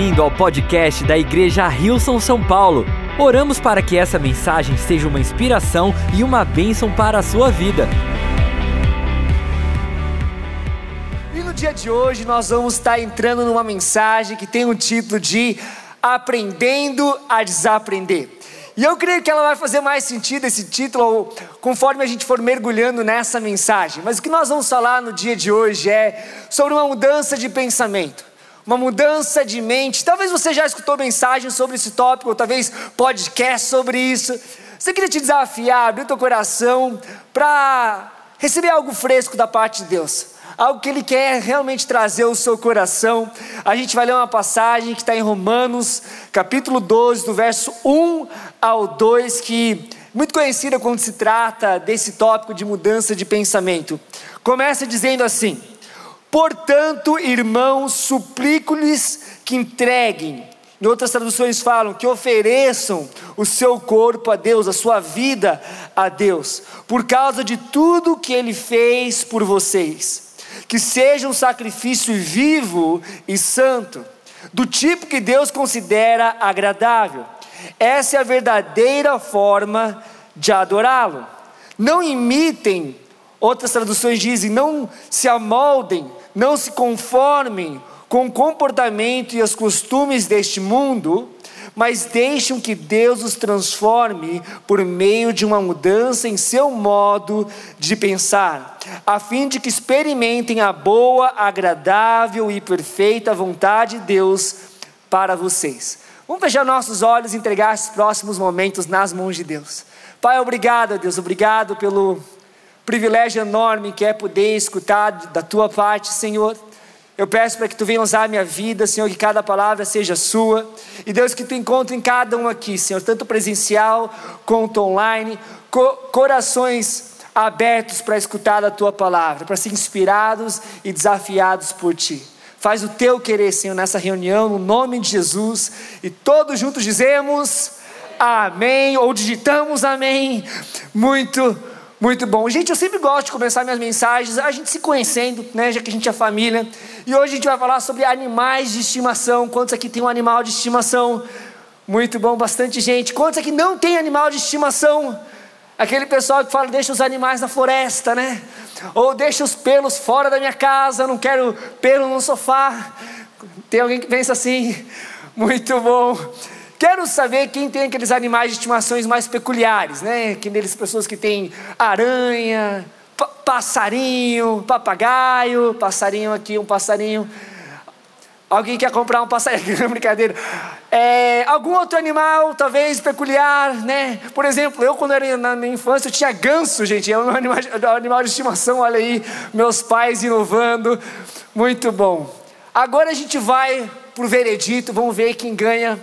bem-vindo ao podcast da Igreja Rilson São Paulo. Oramos para que essa mensagem seja uma inspiração e uma bênção para a sua vida. E no dia de hoje nós vamos estar entrando numa mensagem que tem o título de Aprendendo a Desaprender. E eu creio que ela vai fazer mais sentido esse título conforme a gente for mergulhando nessa mensagem. Mas o que nós vamos falar no dia de hoje é sobre uma mudança de pensamento uma mudança de mente. Talvez você já escutou mensagens sobre esse tópico, ou talvez podcast sobre isso. Você queria te desafiar, abrir teu coração para receber algo fresco da parte de Deus. Algo que Ele quer realmente trazer ao seu coração. A gente vai ler uma passagem que está em Romanos, capítulo 12, do verso 1 ao 2, que muito conhecida quando se trata desse tópico de mudança de pensamento. Começa dizendo assim: Portanto, irmãos, suplico-lhes que entreguem. Em outras traduções falam que ofereçam o seu corpo a Deus, a sua vida a Deus, por causa de tudo que Ele fez por vocês. Que seja um sacrifício vivo e santo, do tipo que Deus considera agradável. Essa é a verdadeira forma de adorá-lo. Não imitem, outras traduções dizem, não se amoldem não se conformem com o comportamento e os costumes deste mundo, mas deixem que Deus os transforme por meio de uma mudança em seu modo de pensar, a fim de que experimentem a boa, agradável e perfeita vontade de Deus para vocês. Vamos fechar nossos olhos e entregar esses próximos momentos nas mãos de Deus. Pai, obrigado, Deus, obrigado pelo privilégio enorme que é poder escutar da tua parte, Senhor. Eu peço para que tu venha usar a minha vida, Senhor, que cada palavra seja sua. E Deus, que tu encontre em cada um aqui, Senhor, tanto presencial quanto online, co corações abertos para escutar a tua palavra, para ser inspirados e desafiados por ti. Faz o teu querer, Senhor, nessa reunião, no nome de Jesus. E todos juntos dizemos amém, ou digitamos amém. Muito muito bom. Gente, eu sempre gosto de começar minhas mensagens, a gente se conhecendo, né, já que a gente é família. E hoje a gente vai falar sobre animais de estimação. Quantos aqui tem um animal de estimação? Muito bom, bastante gente. Quantos aqui não tem animal de estimação? Aquele pessoal que fala, deixa os animais na floresta, né? Ou deixa os pelos fora da minha casa, não quero pelo no sofá. Tem alguém que pensa assim? Muito bom. Quero saber quem tem aqueles animais de estimações mais peculiares, né? Aqueles pessoas que têm aranha, passarinho, papagaio, passarinho aqui, um passarinho. Alguém quer comprar um passarinho? Brincadeira. É, algum outro animal, talvez peculiar, né? Por exemplo, eu quando era na minha infância eu tinha ganso, gente. É um animal, animal de estimação. Olha aí, meus pais inovando. Muito bom. Agora a gente vai para o veredito. Vamos ver quem ganha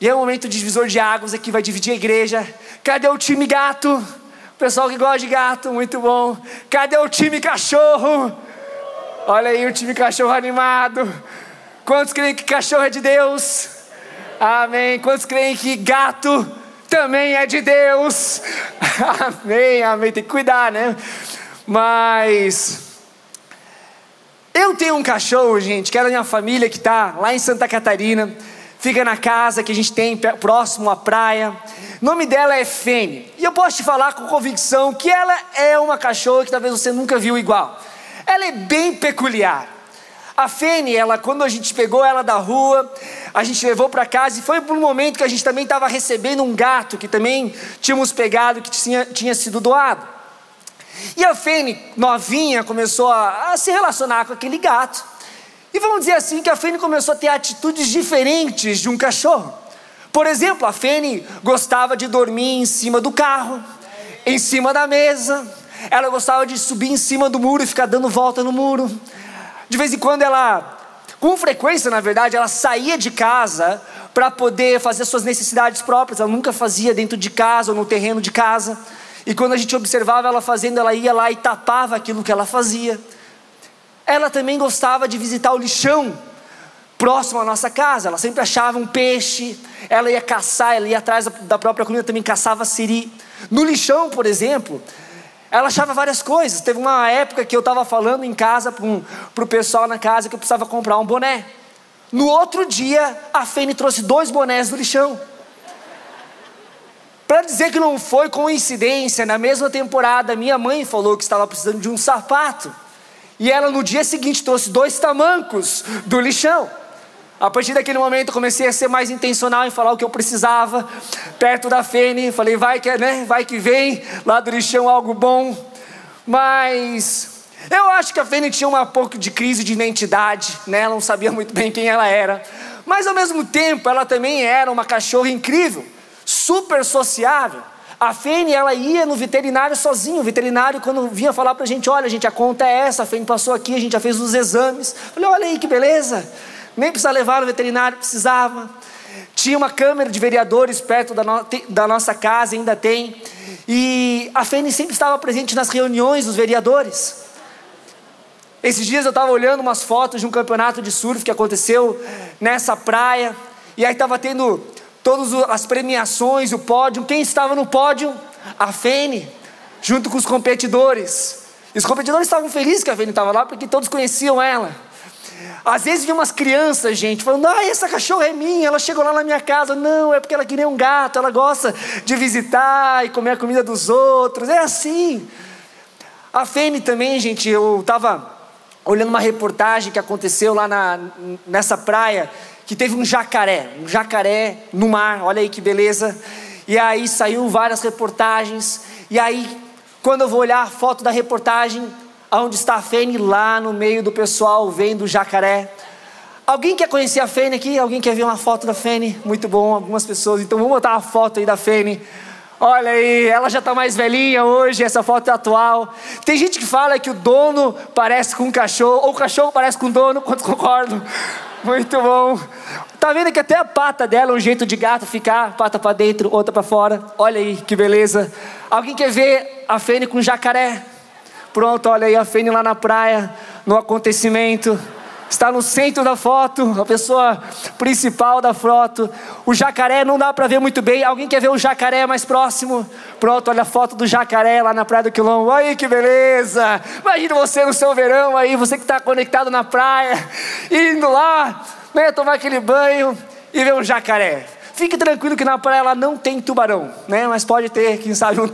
e é o momento divisor de águas aqui, vai dividir a igreja. Cadê o time gato? Pessoal que gosta de gato, muito bom. Cadê o time cachorro? Olha aí o time cachorro animado. Quantos creem que cachorro é de Deus? Amém. Quantos creem que gato também é de Deus? amém, amém. Tem que cuidar, né? Mas eu tenho um cachorro, gente, que é da minha família que está lá em Santa Catarina fica na casa que a gente tem próximo à praia. O nome dela é Fene. E eu posso te falar com convicção que ela é uma cachorra que talvez você nunca viu igual. Ela é bem peculiar. A Fene, ela, quando a gente pegou ela da rua, a gente levou para casa e foi por um momento que a gente também estava recebendo um gato que também tínhamos pegado, que tinha, tinha sido doado. E a Fene, novinha, começou a, a se relacionar com aquele gato. E vamos dizer assim que a Fene começou a ter atitudes diferentes de um cachorro. Por exemplo, a Fene gostava de dormir em cima do carro, em cima da mesa. Ela gostava de subir em cima do muro e ficar dando volta no muro. De vez em quando ela, com frequência na verdade, ela saía de casa para poder fazer suas necessidades próprias. Ela nunca fazia dentro de casa ou no terreno de casa. E quando a gente observava ela fazendo, ela ia lá e tapava aquilo que ela fazia. Ela também gostava de visitar o lixão próximo à nossa casa. Ela sempre achava um peixe, ela ia caçar, ela ia atrás da própria comida, também caçava siri. No lixão, por exemplo, ela achava várias coisas. Teve uma época que eu estava falando em casa para o pessoal na casa que eu precisava comprar um boné. No outro dia, a Fene trouxe dois bonés do lixão. Para dizer que não foi coincidência, na mesma temporada, minha mãe falou que estava precisando de um sapato. E ela no dia seguinte trouxe dois tamancos do lixão. A partir daquele momento comecei a ser mais intencional em falar o que eu precisava, perto da Fene, falei, vai que, né, vai que vem, lá do lixão algo bom. Mas eu acho que a Fene tinha um pouco de crise de identidade, né? Ela não sabia muito bem quem ela era. Mas ao mesmo tempo, ela também era uma cachorra incrível, super sociável. A Fene, ela ia no veterinário sozinho. O veterinário, quando vinha falar pra gente: olha, gente, a conta é essa, a Fene passou aqui, a gente já fez os exames. Falei: olha aí que beleza. Nem precisa levar no veterinário, precisava. Tinha uma câmera de vereadores perto da, no, da nossa casa, ainda tem. E a Fene sempre estava presente nas reuniões dos vereadores. Esses dias eu estava olhando umas fotos de um campeonato de surf que aconteceu nessa praia. E aí estava tendo todas as premiações, o pódio. Quem estava no pódio? A Fene, junto com os competidores. E os competidores estavam felizes que a Fene estava lá, porque todos conheciam ela. Às vezes vinha umas crianças, gente, falando: ah, essa cachorra é minha, ela chegou lá na minha casa. Não, é porque ela queria um gato, ela gosta de visitar e comer a comida dos outros. É assim. A Fene também, gente, eu estava olhando uma reportagem que aconteceu lá na, nessa praia, que teve um jacaré, um jacaré no mar, olha aí que beleza. E aí saiu várias reportagens, e aí, quando eu vou olhar a foto da reportagem, Aonde está a Fene? Lá no meio do pessoal vendo o jacaré. Alguém quer conhecer a Fene aqui? Alguém quer ver uma foto da Fene? Muito bom, algumas pessoas. Então vamos botar uma foto aí da Fene. Olha aí, ela já está mais velhinha hoje, essa foto é atual. Tem gente que fala que o dono parece com um cachorro, ou o cachorro parece com o dono, quantos concordam? Muito bom. Tá vendo que até a pata dela é um jeito de gato ficar, pata para dentro, outra para fora. Olha aí que beleza. Alguém quer ver a Fene com jacaré? Pronto, olha aí a Fene lá na praia, no acontecimento. Está no centro da foto, a pessoa principal da foto. O jacaré não dá para ver muito bem. Alguém quer ver o jacaré mais próximo? Pronto, olha a foto do jacaré lá na praia do Quilombo. Aí que beleza! Imagina você no seu verão aí, você que está conectado na praia, indo lá, né, tomar aquele banho e ver um jacaré. Fique tranquilo que na praia ela não tem tubarão, né? Mas pode ter, quem sabe, um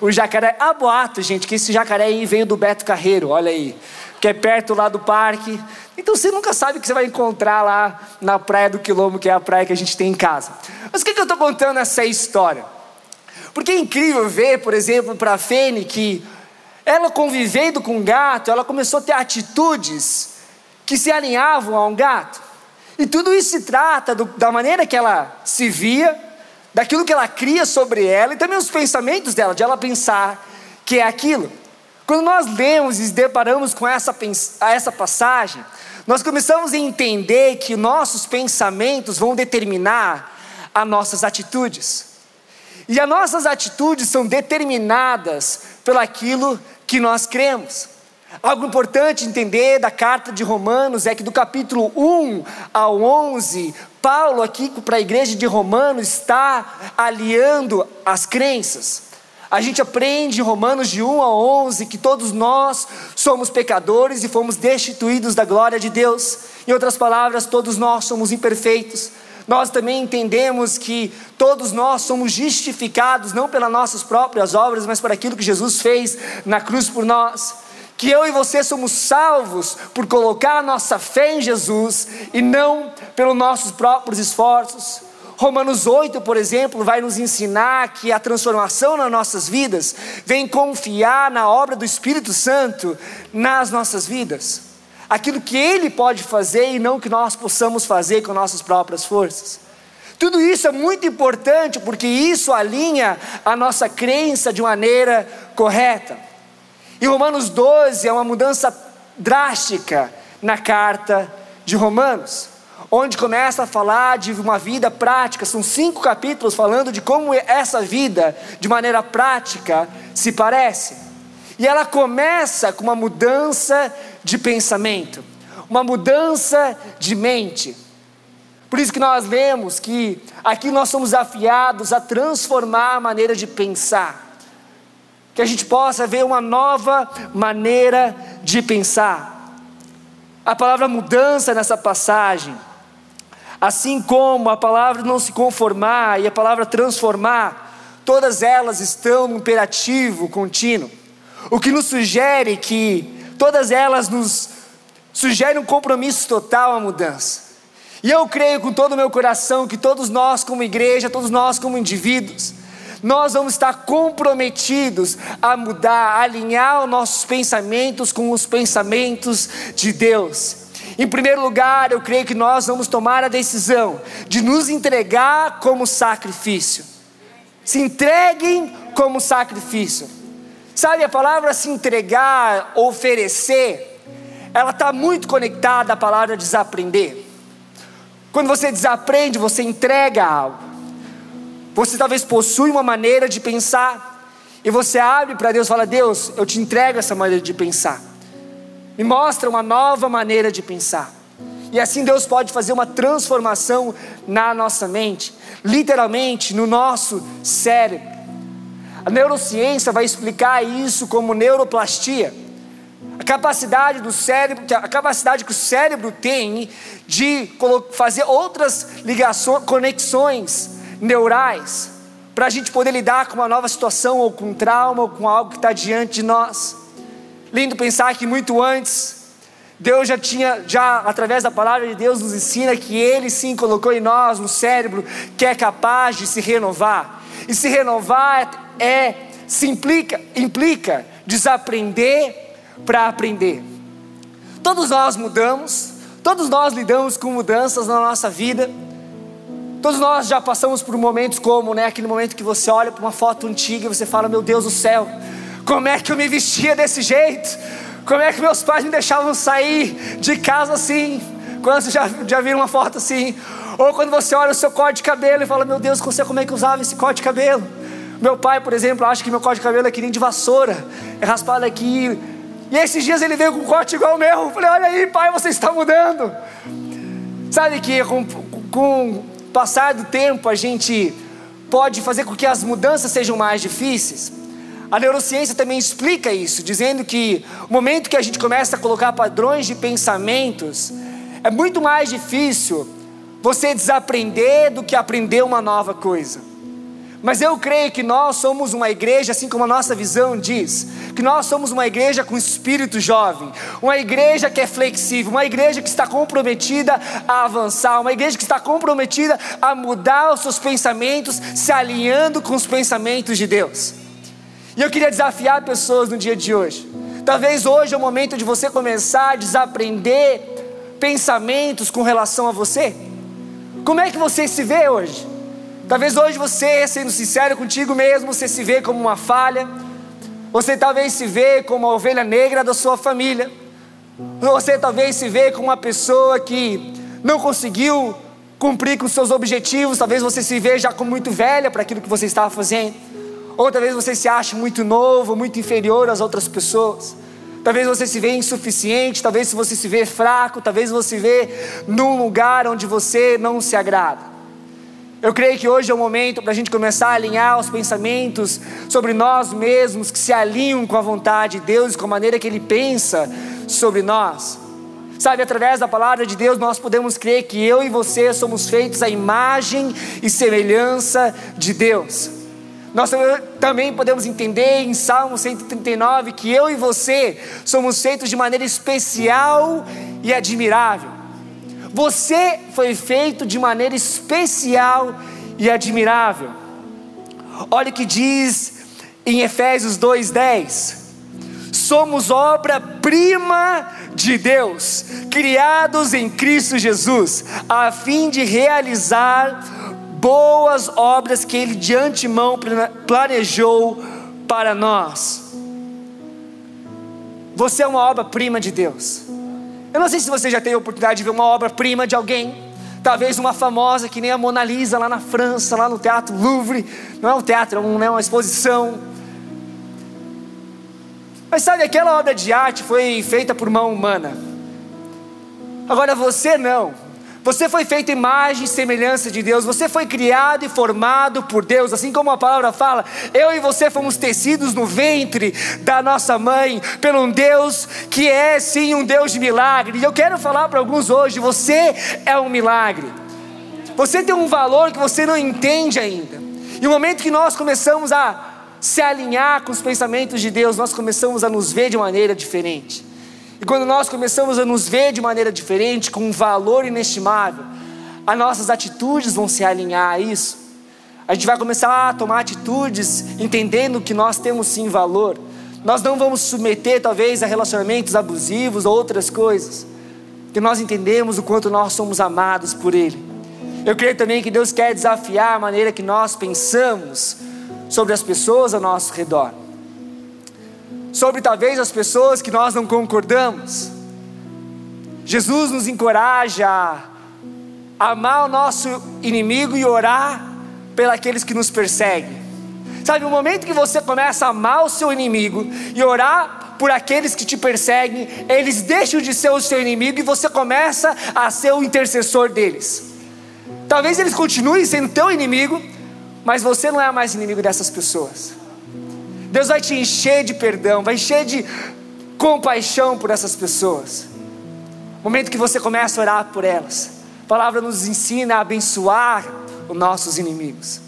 o jacaré. Há boato, gente, que esse jacaré aí veio do Beto Carreiro, olha aí. Que é perto lá do parque. Então você nunca sabe o que você vai encontrar lá na praia do Quilombo, que é a praia que a gente tem em casa. Mas o que, que eu estou contando essa história? Porque é incrível ver, por exemplo, para a Fene que ela convivendo com um gato, ela começou a ter atitudes que se alinhavam a um gato. E tudo isso se trata do, da maneira que ela se via, daquilo que ela cria sobre ela e também os pensamentos dela, de ela pensar que é aquilo. Quando nós lemos e deparamos com essa, essa passagem, nós começamos a entender que nossos pensamentos vão determinar as nossas atitudes. E as nossas atitudes são determinadas pelo aquilo que nós cremos. Algo importante entender da carta de Romanos é que do capítulo 1 ao 11, Paulo, aqui para a igreja de Romanos, está aliando as crenças. A gente aprende em Romanos de 1 a 11 que todos nós somos pecadores e fomos destituídos da glória de Deus. Em outras palavras, todos nós somos imperfeitos. Nós também entendemos que todos nós somos justificados não pelas nossas próprias obras, mas por aquilo que Jesus fez na cruz por nós que eu e você somos salvos por colocar a nossa fé em Jesus e não pelos nossos próprios esforços. Romanos 8, por exemplo, vai nos ensinar que a transformação nas nossas vidas vem confiar na obra do Espírito Santo nas nossas vidas. Aquilo que Ele pode fazer e não que nós possamos fazer com nossas próprias forças. Tudo isso é muito importante porque isso alinha a nossa crença de maneira correta. E Romanos 12 é uma mudança drástica na carta de Romanos, onde começa a falar de uma vida prática. São cinco capítulos falando de como essa vida, de maneira prática, se parece. E ela começa com uma mudança de pensamento, uma mudança de mente. Por isso que nós lemos que aqui nós somos desafiados a transformar a maneira de pensar que a gente possa ver uma nova maneira de pensar. A palavra mudança nessa passagem Assim como a palavra não se conformar e a palavra transformar, todas elas estão no imperativo contínuo. O que nos sugere que todas elas nos sugerem um compromisso total à mudança. E eu creio com todo o meu coração que todos nós, como igreja, todos nós, como indivíduos, nós vamos estar comprometidos a mudar, a alinhar os nossos pensamentos com os pensamentos de Deus. Em primeiro lugar, eu creio que nós vamos tomar a decisão de nos entregar como sacrifício. Se entreguem como sacrifício. Sabe, a palavra se entregar, oferecer, ela está muito conectada à palavra desaprender. Quando você desaprende, você entrega algo. Você talvez possui uma maneira de pensar, e você abre para Deus e fala: Deus, eu te entrego essa maneira de pensar me mostra uma nova maneira de pensar. E assim Deus pode fazer uma transformação na nossa mente, literalmente no nosso cérebro. A neurociência vai explicar isso como neuroplastia. A capacidade do cérebro, a capacidade que o cérebro tem de fazer outras ligações, conexões neurais, para a gente poder lidar com uma nova situação, ou com um trauma, ou com algo que está diante de nós. Lindo pensar que muito antes, Deus já tinha, já através da palavra de Deus, nos ensina que Ele sim colocou em nós um cérebro que é capaz de se renovar. E se renovar é, se implica, implica desaprender para aprender. Todos nós mudamos, todos nós lidamos com mudanças na nossa vida. Todos nós já passamos por momentos como, né, aquele momento que você olha para uma foto antiga e você fala: "Meu Deus do céu, como é que eu me vestia desse jeito? Como é que meus pais me deixavam sair de casa assim? Quando você já, já viram uma foto assim? Ou quando você olha o seu corte de cabelo e fala, meu Deus, você como é que usava esse corte de cabelo? Meu pai, por exemplo, acha que meu corte de cabelo é que nem de vassoura, é raspado aqui. E esses dias ele veio com um corte igual o meu. Eu falei, olha aí, pai, você está mudando. Sabe que com, com o passar do tempo a gente pode fazer com que as mudanças sejam mais difíceis. A neurociência também explica isso, dizendo que o momento que a gente começa a colocar padrões de pensamentos, é muito mais difícil você desaprender do que aprender uma nova coisa. Mas eu creio que nós somos uma igreja, assim como a nossa visão diz, que nós somos uma igreja com espírito jovem, uma igreja que é flexível, uma igreja que está comprometida a avançar, uma igreja que está comprometida a mudar os seus pensamentos, se alinhando com os pensamentos de Deus. E eu queria desafiar pessoas no dia de hoje. Talvez hoje é o momento de você começar a desaprender pensamentos com relação a você. Como é que você se vê hoje? Talvez hoje você, sendo sincero contigo mesmo, você se vê como uma falha. Você talvez se vê como a ovelha negra da sua família. Você talvez se vê como uma pessoa que não conseguiu cumprir com seus objetivos. Talvez você se veja como muito velha para aquilo que você estava fazendo. Ou talvez você se ache muito novo, muito inferior às outras pessoas. Talvez você se vê insuficiente, talvez você se vê fraco, talvez você se vê num lugar onde você não se agrada. Eu creio que hoje é o momento para a gente começar a alinhar os pensamentos sobre nós mesmos, que se alinham com a vontade de Deus, com a maneira que Ele pensa sobre nós. Sabe, através da palavra de Deus, nós podemos crer que eu e você somos feitos à imagem e semelhança de Deus. Nós também podemos entender em Salmo 139 que eu e você somos feitos de maneira especial e admirável. Você foi feito de maneira especial e admirável. Olha o que diz em Efésios 2:10. Somos obra-prima de Deus, criados em Cristo Jesus, a fim de realizar boas obras que Ele de antemão planejou para nós. Você é uma obra-prima de Deus. Eu não sei se você já teve a oportunidade de ver uma obra-prima de alguém, talvez uma famosa que nem a Mona Lisa lá na França, lá no Teatro Louvre. Não é um teatro, não é uma exposição. Mas sabe, aquela obra de arte foi feita por mão humana. Agora você não. Você foi feito imagem e semelhança de Deus, você foi criado e formado por Deus, assim como a palavra fala, eu e você fomos tecidos no ventre da nossa mãe, pelo um Deus que é sim um Deus de milagre. E eu quero falar para alguns hoje: você é um milagre. Você tem um valor que você não entende ainda. E o momento que nós começamos a se alinhar com os pensamentos de Deus, nós começamos a nos ver de maneira diferente. E quando nós começamos a nos ver de maneira diferente, com um valor inestimável, as nossas atitudes vão se alinhar a isso. A gente vai começar a tomar atitudes entendendo que nós temos sim valor. Nós não vamos submeter talvez a relacionamentos abusivos ou outras coisas. Que nós entendemos o quanto nós somos amados por Ele. Eu creio também que Deus quer desafiar a maneira que nós pensamos sobre as pessoas ao nosso redor. Sobre talvez as pessoas que nós não concordamos. Jesus nos encoraja a amar o nosso inimigo e orar pelos que nos perseguem. Sabe, no momento que você começa a amar o seu inimigo e orar por aqueles que te perseguem, eles deixam de ser o seu inimigo e você começa a ser o intercessor deles. Talvez eles continuem sendo teu inimigo, mas você não é mais inimigo dessas pessoas. Deus vai te encher de perdão, vai encher de compaixão por essas pessoas. Momento que você começa a orar por elas, a palavra nos ensina a abençoar os nossos inimigos.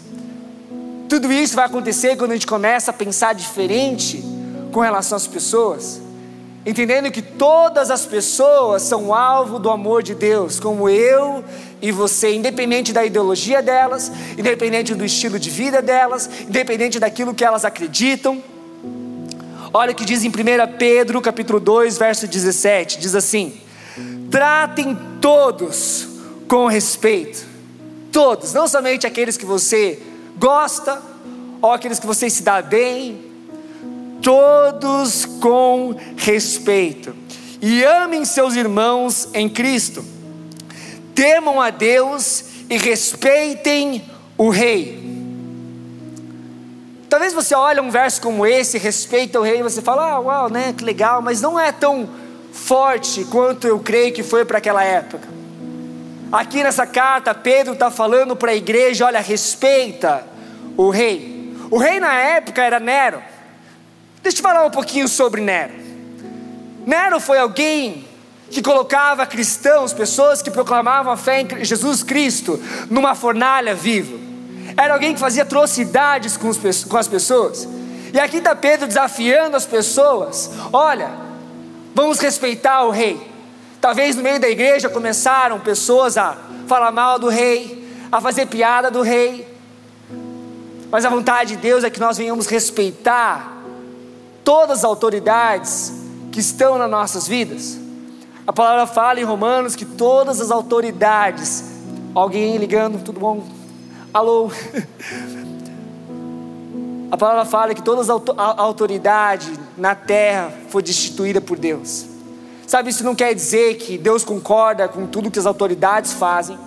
Tudo isso vai acontecer quando a gente começa a pensar diferente com relação às pessoas, entendendo que todas as pessoas são alvo do amor de Deus, como eu e você, independente da ideologia delas, independente do estilo de vida delas, independente daquilo que elas acreditam. Olha o que diz em 1 Pedro, capítulo 2, verso 17, diz assim: Tratem todos com respeito Todos, não somente aqueles que você gosta, ou aqueles que você se dá bem, todos com respeito. E amem seus irmãos em Cristo. Temam a Deus e respeitem o rei. Talvez você olhe um verso como esse, respeita o rei, e você fala, ah, uau, né, que legal, mas não é tão forte quanto eu creio que foi para aquela época. Aqui nessa carta, Pedro está falando para a igreja: olha, respeita o rei. O rei na época era Nero. Deixa eu falar um pouquinho sobre Nero. Nero foi alguém que colocava cristãos, pessoas que proclamavam a fé em Jesus Cristo, numa fornalha viva. Era alguém que fazia atrocidades com, as pessoas. E aqui está Pedro desafiando as pessoas: olha, vamos respeitar o rei. Talvez no meio da igreja começaram pessoas a falar mal do rei, a fazer piada do rei. Mas a vontade de Deus é que nós venhamos respeitar todas as autoridades que estão nas nossas vidas. A palavra fala em Romanos que todas as autoridades, alguém ligando, tudo bom? Alô? A palavra fala que toda a autoridade na terra foi destituída por Deus. Sabe, isso não quer dizer que Deus concorda com tudo que as autoridades fazem,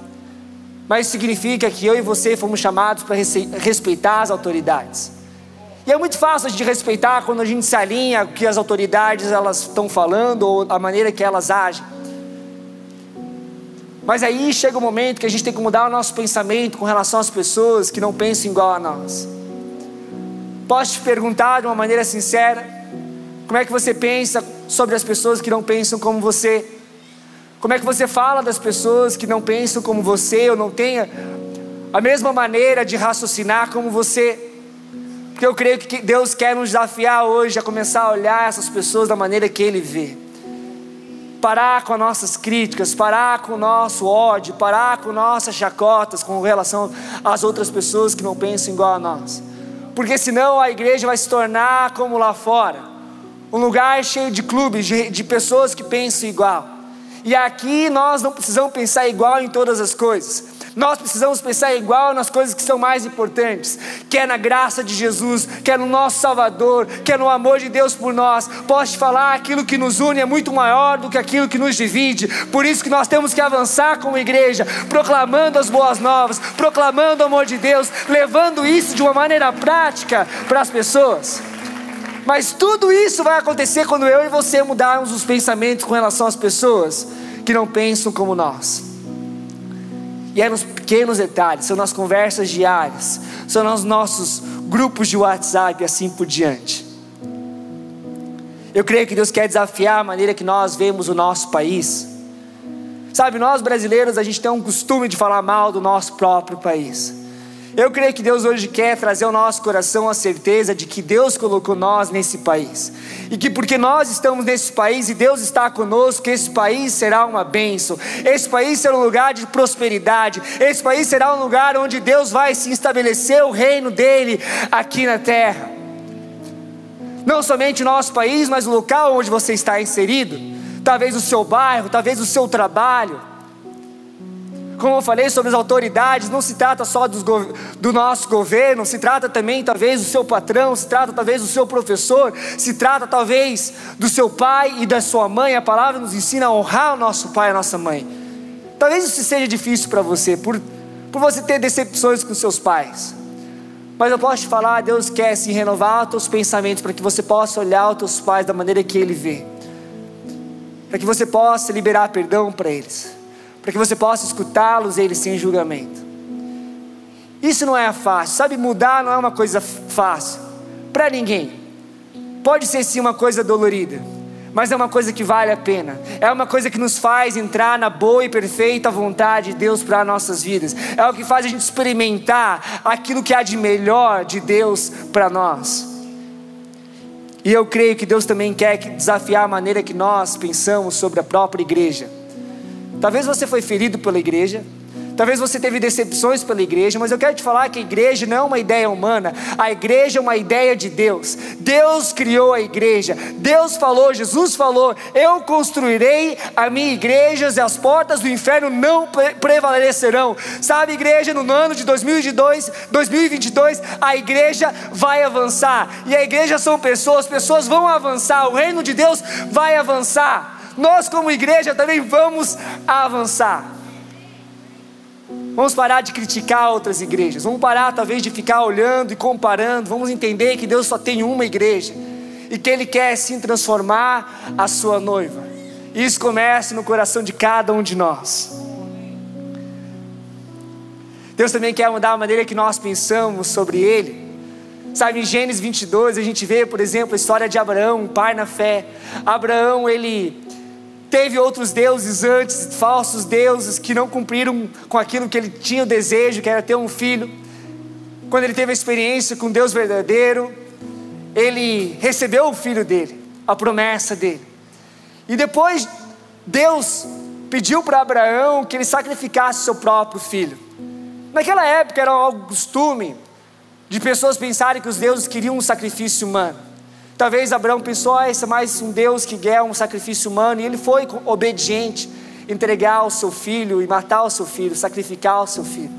mas significa que eu e você fomos chamados para respeitar as autoridades. E é muito fácil de respeitar quando a gente se alinha com o que as autoridades elas estão falando ou a maneira que elas agem. Mas aí chega o momento que a gente tem que mudar o nosso pensamento com relação às pessoas que não pensam igual a nós. Posso te perguntar de uma maneira sincera, como é que você pensa sobre as pessoas que não pensam como você? Como é que você fala das pessoas que não pensam como você ou não tenha a mesma maneira de raciocinar como você? Porque eu creio que Deus quer nos desafiar hoje a começar a olhar essas pessoas da maneira que Ele vê. Parar com as nossas críticas, parar com o nosso ódio, parar com nossas chacotas com relação às outras pessoas que não pensam igual a nós. Porque senão a igreja vai se tornar como lá fora um lugar cheio de clubes, de, de pessoas que pensam igual. E aqui nós não precisamos pensar igual em todas as coisas. Nós precisamos pensar igual nas coisas que são mais importantes, que é na graça de Jesus, que é no nosso Salvador, que é no amor de Deus por nós. Posso te falar, aquilo que nos une é muito maior do que aquilo que nos divide. Por isso que nós temos que avançar como igreja, proclamando as boas novas, proclamando o amor de Deus, levando isso de uma maneira prática para as pessoas. Mas tudo isso vai acontecer quando eu e você mudarmos os pensamentos com relação às pessoas que não pensam como nós. E é nos pequenos detalhes, são nas conversas diárias, são nos nossos grupos de WhatsApp e assim por diante. Eu creio que Deus quer desafiar a maneira que nós vemos o nosso país. Sabe, nós brasileiros, a gente tem um costume de falar mal do nosso próprio país. Eu creio que Deus hoje quer trazer ao nosso coração a certeza de que Deus colocou nós nesse país. E que porque nós estamos nesse país e Deus está conosco, esse país será uma bênção. Esse país será um lugar de prosperidade. Esse país será um lugar onde Deus vai se estabelecer o reino dele aqui na terra. Não somente o nosso país, mas o local onde você está inserido. Talvez o seu bairro, talvez o seu trabalho como eu falei sobre as autoridades, não se trata só do nosso governo, se trata também talvez do seu patrão, se trata talvez do seu professor, se trata talvez do seu pai e da sua mãe. A palavra nos ensina a honrar o nosso pai e a nossa mãe. Talvez isso seja difícil para você, por, por você ter decepções com seus pais. Mas eu posso te falar, Deus quer se renovar os teus pensamentos para que você possa olhar os teus pais da maneira que Ele vê. Para que você possa liberar perdão para eles para que você possa escutá-los eles sem julgamento. Isso não é fácil, sabe? Mudar não é uma coisa fácil para ninguém. Pode ser sim uma coisa dolorida, mas é uma coisa que vale a pena. É uma coisa que nos faz entrar na boa e perfeita vontade de Deus para nossas vidas. É o que faz a gente experimentar aquilo que há de melhor de Deus para nós. E eu creio que Deus também quer desafiar a maneira que nós pensamos sobre a própria igreja. Talvez você foi ferido pela igreja, Talvez você teve decepções pela igreja, mas eu quero te falar que a igreja não é uma ideia humana, a igreja é uma ideia de Deus. Deus criou a igreja, Deus falou, Jesus falou: Eu construirei a minha igreja e as portas do inferno não prevalecerão. Sabe, igreja, no ano de 2022, 2022, a igreja vai avançar, e a igreja são pessoas, pessoas vão avançar, o reino de Deus vai avançar nós, como igreja, também vamos avançar. Vamos parar de criticar outras igrejas, vamos parar talvez de ficar olhando e comparando, vamos entender que Deus só tem uma igreja e que Ele quer sim transformar a sua noiva. Isso começa no coração de cada um de nós. Deus também quer mudar a maneira que nós pensamos sobre Ele. Sabe, em Gênesis 22 a gente vê, por exemplo, a história de Abraão, um pai na fé. Abraão, ele Teve outros deuses antes, falsos deuses, que não cumpriram com aquilo que ele tinha o desejo, que era ter um filho. Quando ele teve a experiência com Deus verdadeiro, ele recebeu o filho dele, a promessa dele. E depois, Deus pediu para Abraão que ele sacrificasse seu próprio filho. Naquela época era um costume de pessoas pensarem que os deuses queriam um sacrifício humano. Talvez Abraão pensou, ah, esse é mais um Deus que quer um sacrifício humano, e ele foi obediente, entregar o seu filho e matar o seu filho, sacrificar o seu filho.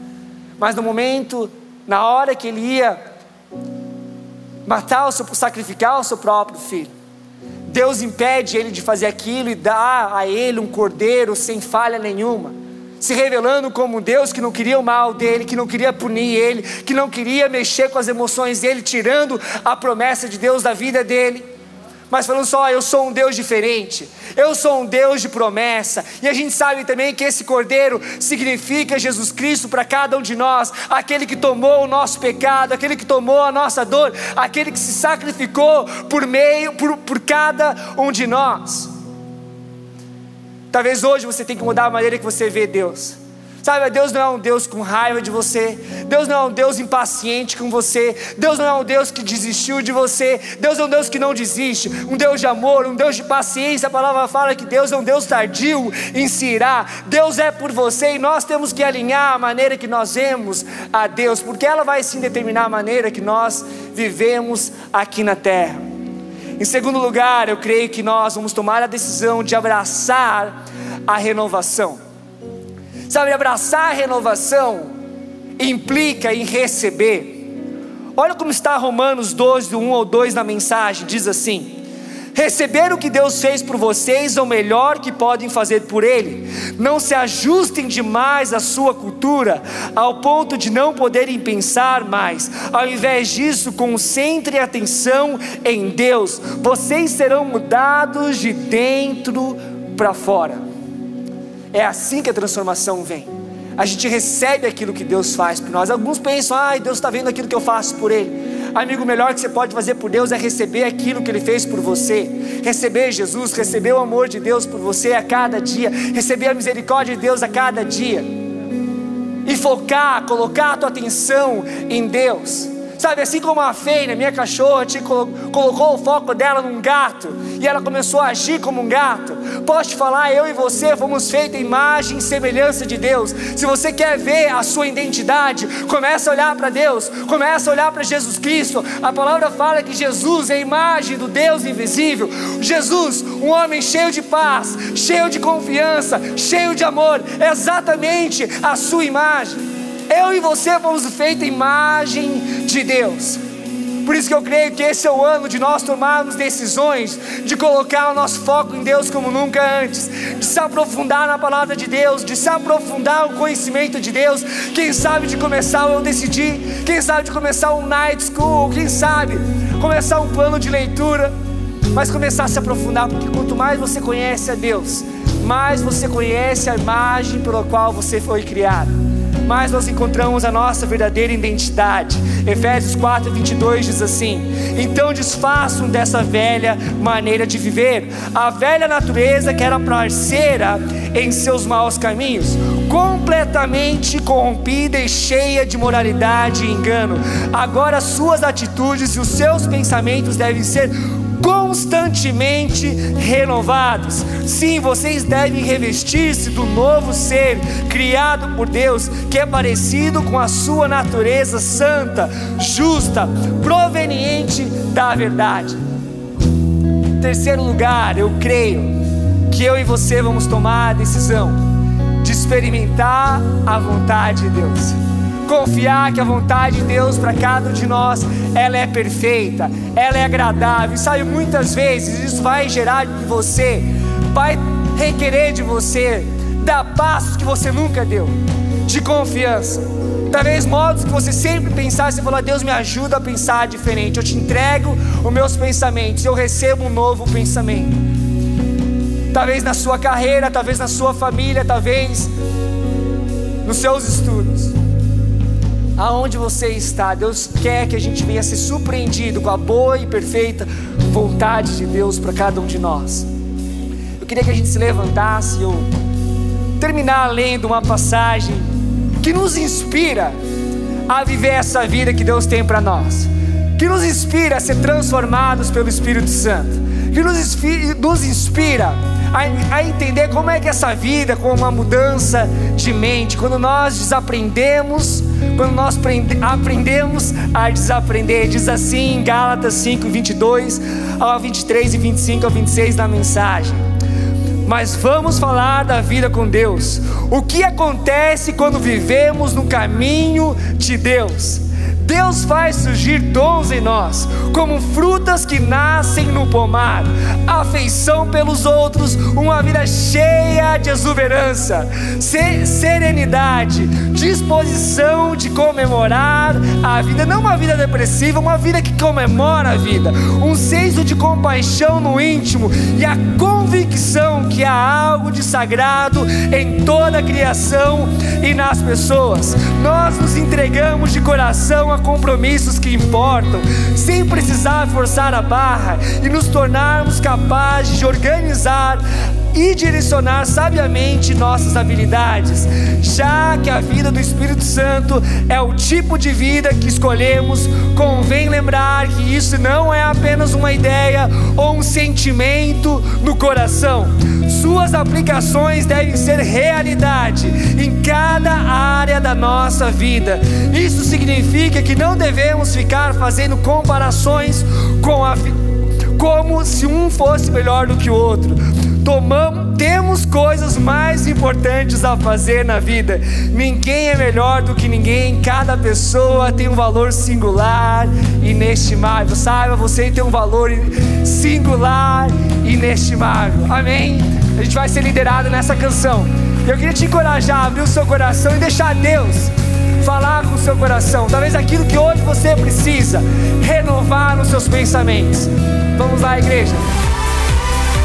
Mas no momento, na hora que ele ia matar o seu, sacrificar o seu próprio filho, Deus impede ele de fazer aquilo e dá a ele um cordeiro sem falha nenhuma se revelando como um Deus que não queria o mal dele, que não queria punir ele, que não queria mexer com as emoções dele, tirando a promessa de Deus da vida dele. Mas falando só, eu sou um Deus diferente, eu sou um Deus de promessa, e a gente sabe também que esse cordeiro significa Jesus Cristo para cada um de nós, aquele que tomou o nosso pecado, aquele que tomou a nossa dor, aquele que se sacrificou por meio, por, por cada um de nós. Talvez hoje você tenha que mudar a maneira que você vê Deus. Sabe, Deus não é um Deus com raiva de você, Deus não é um Deus impaciente com você, Deus não é um Deus que desistiu de você, Deus é um Deus que não desiste, um Deus de amor, um Deus de paciência. A palavra fala que Deus é um Deus tardio em se irar, Deus é por você e nós temos que alinhar a maneira que nós vemos a Deus, porque ela vai sim determinar a maneira que nós vivemos aqui na terra. Em segundo lugar, eu creio que nós vamos tomar a decisão de abraçar a renovação. Sabe, abraçar a renovação implica em receber. Olha como está Romanos 12, 1 ou 2 na mensagem: diz assim: Receber o que Deus fez por vocês é o melhor que podem fazer por Ele. Não se ajustem demais à sua cultura, ao ponto de não poderem pensar mais. Ao invés disso, concentrem atenção em Deus. Vocês serão mudados de dentro para fora. É assim que a transformação vem. A gente recebe aquilo que Deus faz por nós. Alguns pensam, ai, Deus está vendo aquilo que eu faço por Ele. Amigo, o melhor que você pode fazer por Deus é receber aquilo que Ele fez por você, receber Jesus, receber o amor de Deus por você a cada dia, receber a misericórdia de Deus a cada dia, e focar, colocar a tua atenção em Deus. Sabe, assim como a Feina, minha cachorra, te colocou o foco dela num gato e ela começou a agir como um gato. Posso te falar, eu e você fomos feitos em imagem e semelhança de Deus. Se você quer ver a sua identidade, começa a olhar para Deus, começa a olhar para Jesus Cristo. A palavra fala que Jesus é a imagem do Deus invisível. Jesus, um homem cheio de paz, cheio de confiança, cheio de amor, é exatamente a sua imagem. Eu e você fomos feitos imagem de Deus. Por isso que eu creio que esse é o ano de nós tomarmos decisões, de colocar o nosso foco em Deus como nunca antes, de se aprofundar na palavra de Deus, de se aprofundar no conhecimento de Deus. Quem sabe de começar eu decidir, quem sabe de começar um night school, quem sabe começar um plano de leitura, mas começar a se aprofundar, porque quanto mais você conhece a Deus, mais você conhece a imagem pela qual você foi criado mais nós encontramos a nossa verdadeira identidade. Efésios 4, 22 diz assim: Então desfaçam dessa velha maneira de viver, a velha natureza que era parceira em seus maus caminhos, completamente corrompida e cheia de moralidade e engano. Agora suas atitudes e os seus pensamentos devem ser constantemente renovados. Sim, vocês devem revestir-se do novo ser criado por Deus, que é parecido com a sua natureza santa, justa, proveniente da verdade. Terceiro lugar, eu creio que eu e você vamos tomar a decisão de experimentar a vontade de Deus confiar que a vontade de Deus para cada um de nós, ela é perfeita, ela é agradável. E sabe, muitas vezes isso vai gerar em você, vai requerer de você dar passos que você nunca deu, de confiança. Talvez modos que você sempre pensasse, você falou, Deus me ajuda a pensar diferente. Eu te entrego os meus pensamentos, eu recebo um novo pensamento. Talvez na sua carreira, talvez na sua família, talvez nos seus estudos aonde você está. Deus quer que a gente venha ser surpreendido com a boa e perfeita vontade de Deus para cada um de nós. Eu queria que a gente se levantasse e eu terminar lendo uma passagem que nos inspira a viver essa vida que Deus tem para nós, que nos inspira a ser transformados pelo Espírito Santo, que nos inspira, nos inspira a, a entender como é que essa vida, com uma mudança de mente, quando nós desaprendemos, quando nós aprendemos a desaprender, diz assim em Gálatas 5, 22 ao 23 e 25 ao 26 na mensagem. Mas vamos falar da vida com Deus. O que acontece quando vivemos no caminho de Deus? Deus faz surgir dons em nós, como frutas que nascem no pomar, afeição pelos outros, uma vida cheia de exuberância, serenidade, disposição de comemorar a vida, não uma vida depressiva, uma vida que comemora a vida, um senso de compaixão no íntimo e a convicção que há algo de sagrado em toda a criação e nas pessoas. Nós nos entregamos de coração a compromissos que importam, sem precisar forçar a barra e nos tornarmos capazes de organizar e direcionar sabiamente nossas habilidades, já que a vida do Espírito Santo é o tipo de vida que escolhemos, convém lembrar que isso não é apenas uma ideia ou um sentimento no coração. Suas aplicações devem ser realidade em cada área da nossa vida. Isso significa que não devemos ficar fazendo comparações com a como se um fosse melhor do que o outro tomamos, temos coisas mais importantes a fazer na vida. Ninguém é melhor do que ninguém, cada pessoa tem um valor singular, inestimável. Saiba, você tem um valor singular, inestimável. Amém? A gente vai ser liderado nessa canção. Eu queria te encorajar a abrir o seu coração e deixar Deus falar com o seu coração. Talvez aquilo que hoje você precisa renovar nos seus pensamentos. Vamos lá, igreja.